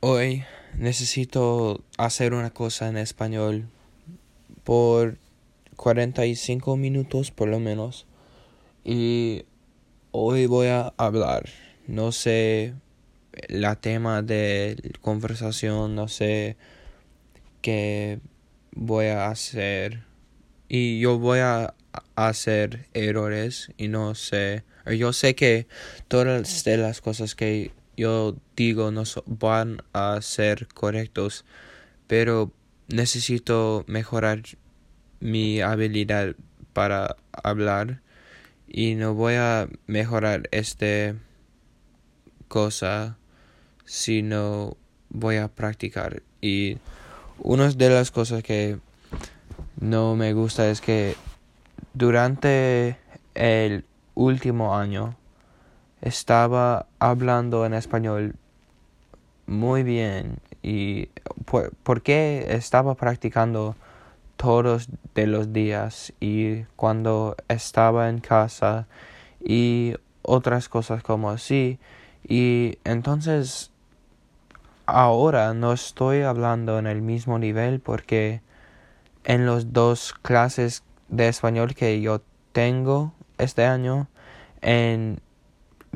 Hoy necesito hacer una cosa en español por 45 minutos por lo menos. Y hoy voy a hablar. No sé la tema de conversación, no sé qué voy a hacer. Y yo voy a hacer errores y no sé. Yo sé que todas de las cosas que yo digo no van a ser correctos, pero necesito mejorar mi habilidad para hablar y no voy a mejorar esta cosa si no voy a practicar. Y una de las cosas que no me gusta es que durante el último año estaba hablando en español muy bien y porque estaba practicando todos de los días y cuando estaba en casa y otras cosas como así y entonces ahora no estoy hablando en el mismo nivel porque en los dos clases de español que yo tengo este año en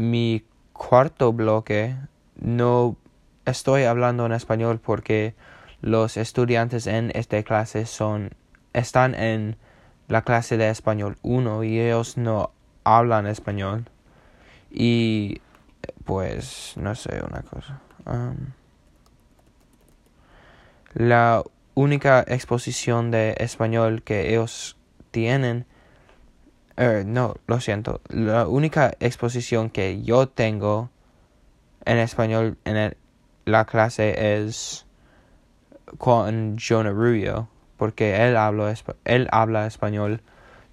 mi cuarto bloque no estoy hablando en español porque los estudiantes en esta clase son están en la clase de español 1 y ellos no hablan español. Y pues no sé una cosa. La única exposición de español que ellos tienen Er, no, lo siento. La única exposición que yo tengo en español en la clase es con Jonah Rubio, porque él, habla, él habla español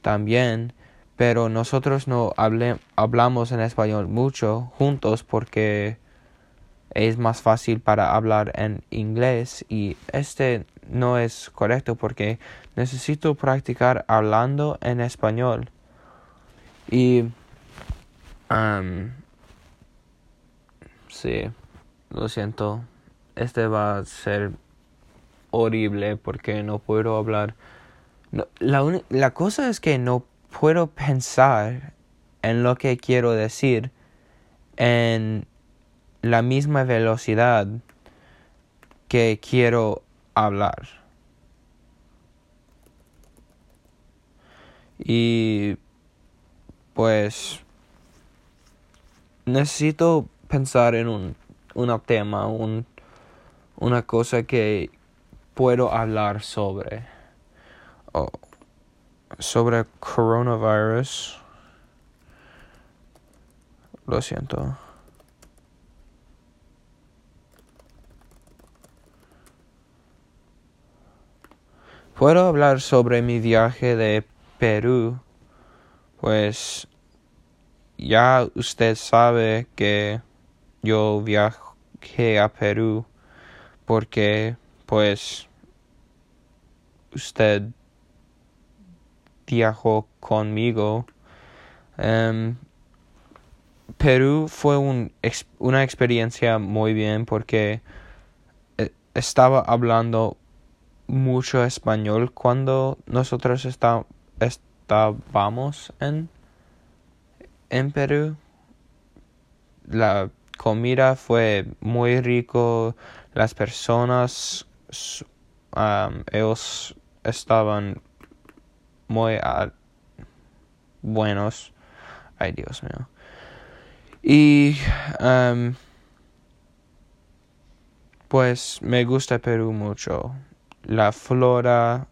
también, pero nosotros no hablamos en español mucho juntos porque es más fácil para hablar en inglés y este no es correcto porque necesito practicar hablando en español y... Sí, lo siento. Este va a ser horrible porque no puedo hablar. la, la cosa es que no puedo pensar en lo que quiero decir en la misma velocidad que quiero hablar. Y pues necesito pensar en un, tema, un, una cosa que puedo hablar sobre. Oh, sobre coronavirus. Lo siento. Puedo hablar sobre mi viaje de Perú pues ya usted sabe que yo viajé a Perú porque pues usted viajó conmigo. Em, Perú fue un, una experiencia muy bien porque eh, estaba hablando mucho español cuando nosotros estábamos estábamos en, en Perú. La comida fue muy rico, las personas, ellos estaban muy buenos. Ay, Dios mío. Y pues me gusta Perú mucho. La flora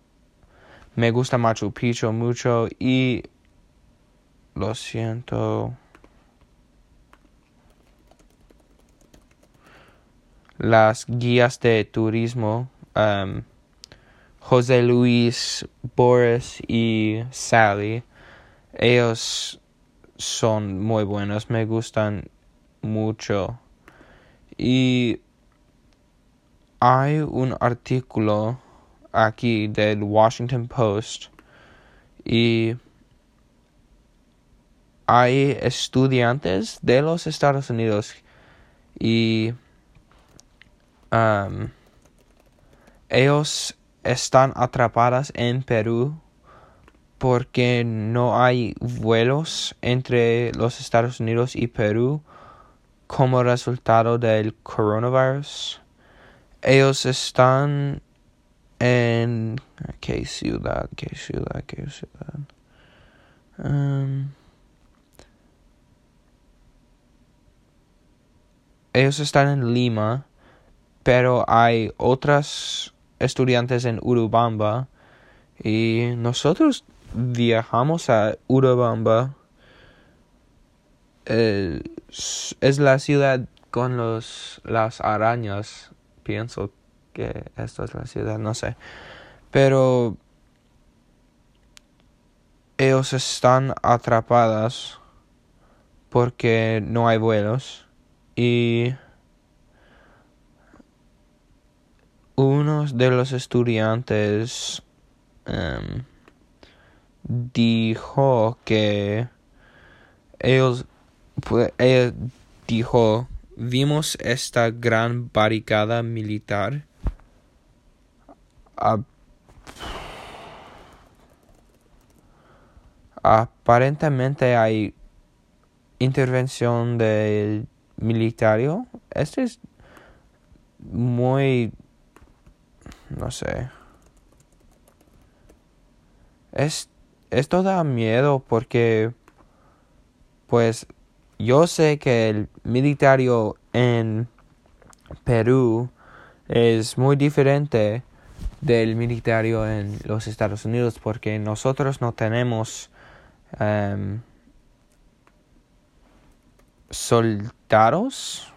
me gusta Machu Picchu mucho y lo siento. Las guías de turismo, um, José Luis, Boris y Sally, ellos son muy buenos, me gustan mucho. Y hay un artículo aquí del Washington Post y hay estudiantes de los Estados Unidos y um, ellos están atrapadas en Perú porque no hay vuelos entre los Estados Unidos y Perú como resultado del coronavirus. Ellos están en qué ciudad, qué ciudad, qué ciudad. Um, ellos están en Lima, pero hay otras estudiantes en Urubamba y nosotros viajamos a Urubamba. es la ciudad con los las arañas. Pienso que esta es la ciudad, no sé. Pero ellos están atrapadas porque no hay vuelos y uno de los estudiantes em, dijo que ellos, pues, dijo vimos esta gran barricada militar aparentemente hay intervención del militario. Este es muy no sé. Es, esto da miedo porque, pues, yo sé que el militario en Perú es muy diferente del militario en los Estados Unidos porque nosotros no tenemos um, soldados,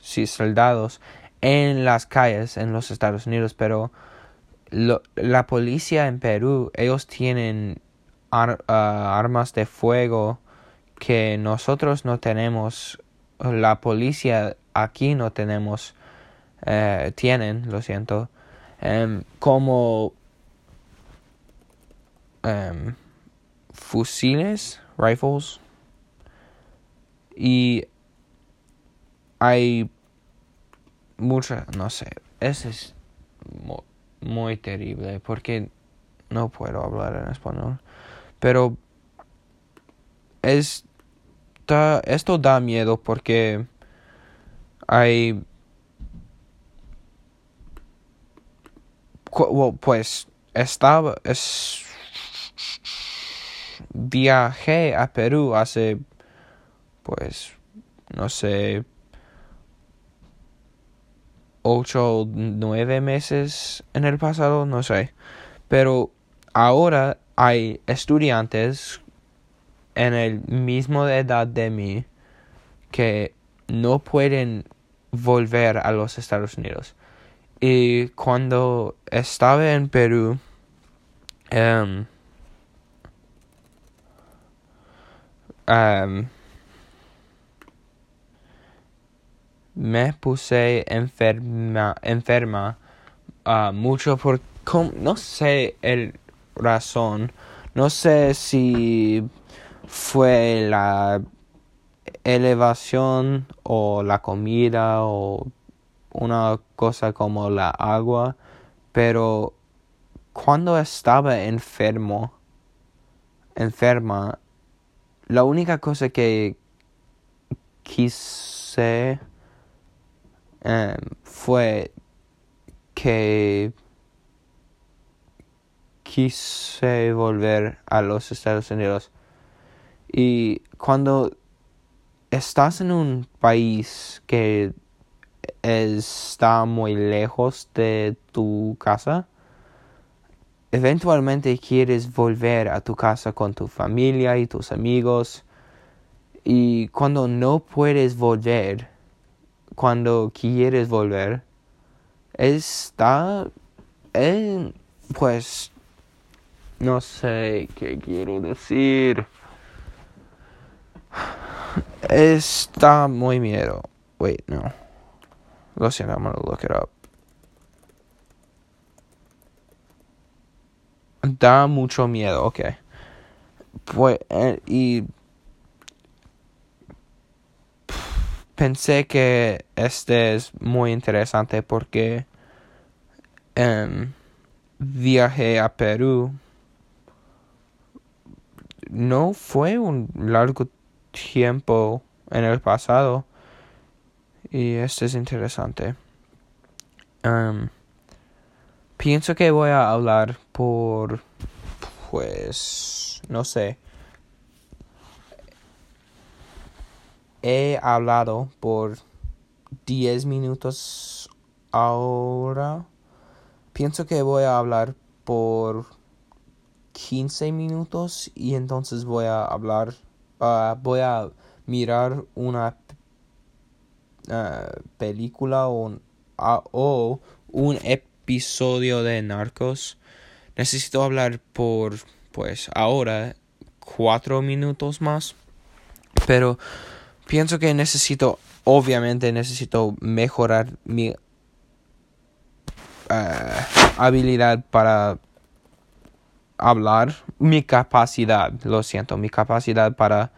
sí, soldados en las calles en los Estados Unidos, pero la policía en Perú, ellos tienen ah, armas de fuego que nosotros no tenemos, la policía aquí no tenemos, eh, tienen, lo siento, em, como em, fusiles, rifles, y hay mucha, no sé, ese es muy, terrible porque no puedo hablar en español. Pero es, esto da miedo porque hay pues estaba es viajé a Perú hace pues no sé ocho nueve meses en el pasado, no sé. Pero ahora hay estudiantes en el mismo edad de mí que no pueden volver a los Estados Unidos. Y cuando estaba en Perú, um, me puse enferma, enferma uh, mucho por, no sé el razón, no sé si fue la elevación o la comida o una cosa como la agua, pero cuando estaba enfermo, enferma, la única cosa que quise Em, fue que quise volver a los Estados Unidos. Y cuando estás en un país que está muy lejos de tu casa, eventualmente quieres volver a tu casa con tu familia y tus amigos. Y cuando no puedes volver, cuando quieres volver, está en, pues, no sé qué quiero decir. Está muy miedo. Wait, no. Lo siento, I'm gonna look it up. Da mucho miedo, ok. Pues, eh, y pensé que este es muy interesante porque um, viajé a Perú. No fue un largo tiempo en el pasado y este es interesante. Pienso que voy a hablar por pues no sé he hablado por 10 minutos ahora. Pienso que voy a hablar por 15 minutos y entonces voy a hablar, uh, voy a mirar una uh, película o, uh, o un episodio de Narcos. Necesito hablar por, pues, ahora cuatro minutos más. Pero pienso que necesito, obviamente necesito mejorar mi uh, habilidad para hablar, mi capacidad, lo siento, mi capacidad para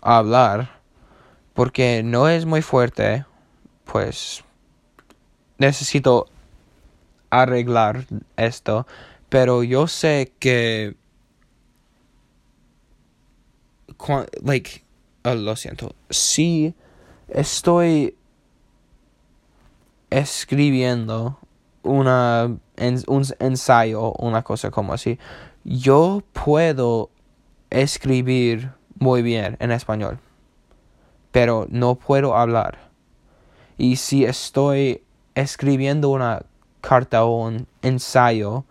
hablar, porque no es muy fuerte, pues necesito arreglar esto, pero yo sé que like Oh, lo siento. Si estoy escribiendo una, un ensayo, una cosa como así, yo puedo escribir muy bien en español, pero no puedo hablar. Y si estoy escribiendo una carta o un ensayo,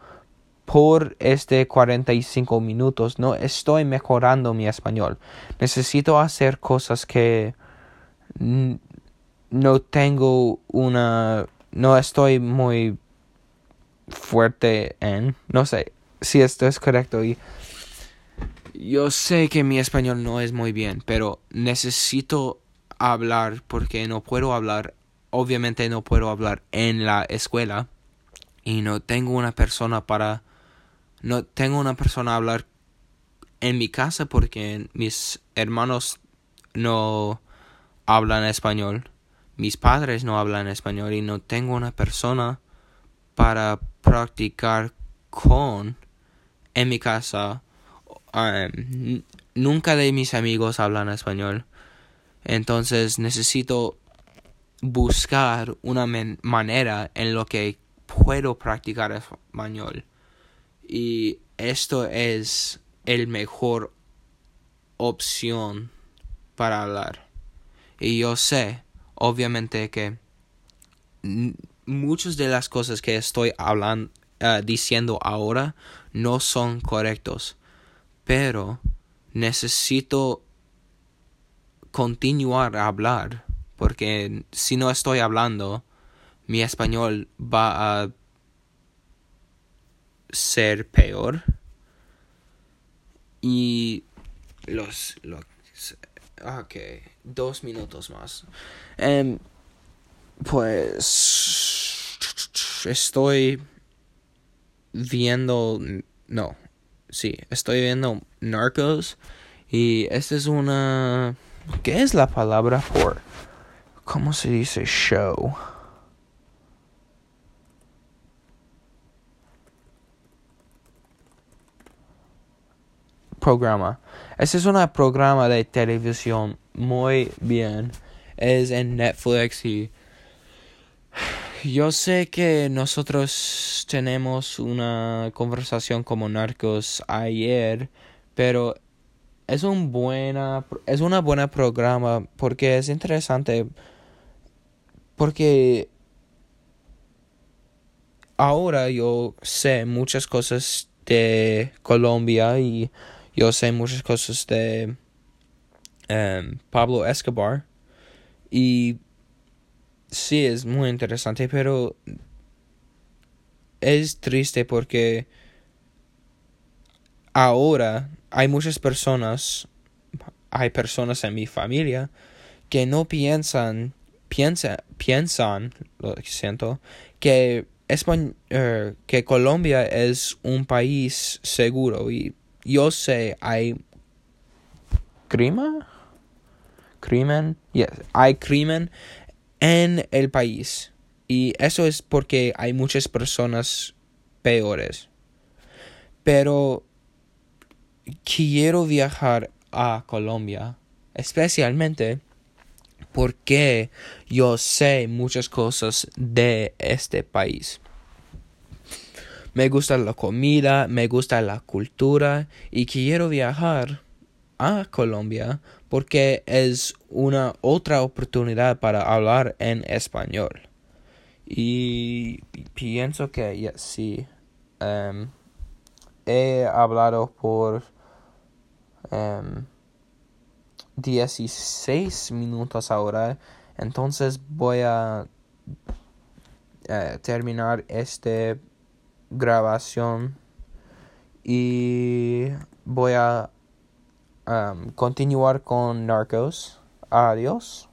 por este 45 minutos no estoy mejorando mi español. Necesito hacer cosas que no tengo una no estoy muy fuerte en, no sé si esto es correcto y yo sé que mi español no es muy bien, pero necesito hablar porque no puedo hablar, obviamente no puedo hablar en la escuela y no tengo una persona para no tengo una persona a hablar en mi casa porque mis hermanos no hablan español, mis padres no hablan español y no tengo una persona para practicar con en mi casa. Um, nunca de mis amigos hablan español. Entonces necesito buscar una manera en lo que puedo practicar español y esto es el mejor opción para hablar. Y yo sé, obviamente, que muchas de las cosas que estoy hablando, eh, diciendo ahora no son correctos, pero necesito continuar a hablar, porque si no estoy hablando, mi español va a ser peor. Y los, los ok, dos minutos más. Um, pues estoy viendo, no, sí, estoy viendo Narcos y esta es una, ¿qué es la palabra por? ¿Cómo se dice show? programa. Este es un programa de televisión muy bien. Es en Netflix y yo sé que nosotros tenemos una conversación como narcos ayer, pero es un buena es una buena programa porque es interesante porque ahora yo sé muchas cosas de Colombia y yo sé muchas cosas de em, Pablo Escobar. Y sí, es muy interesante, pero es triste porque ahora hay muchas personas, hay personas en mi familia que no piensan, piensa, piensan, lo siento, que, er, que Colombia es un país seguro y yo sé, hay crimen, crimen, hay crimen en el país. Y eso es porque hay muchas personas peores. Pero quiero viajar a Colombia, especialmente porque yo sé muchas cosas de este país. Me gusta la comida, me gusta la cultura y quiero viajar a Colombia porque es una otra oportunidad para hablar en español. Y pienso que sí. Em, he hablado por 16 em, minutos ahora. Entonces voy a eh, terminar esta grabación y voy a continuar con Narcos. Adiós.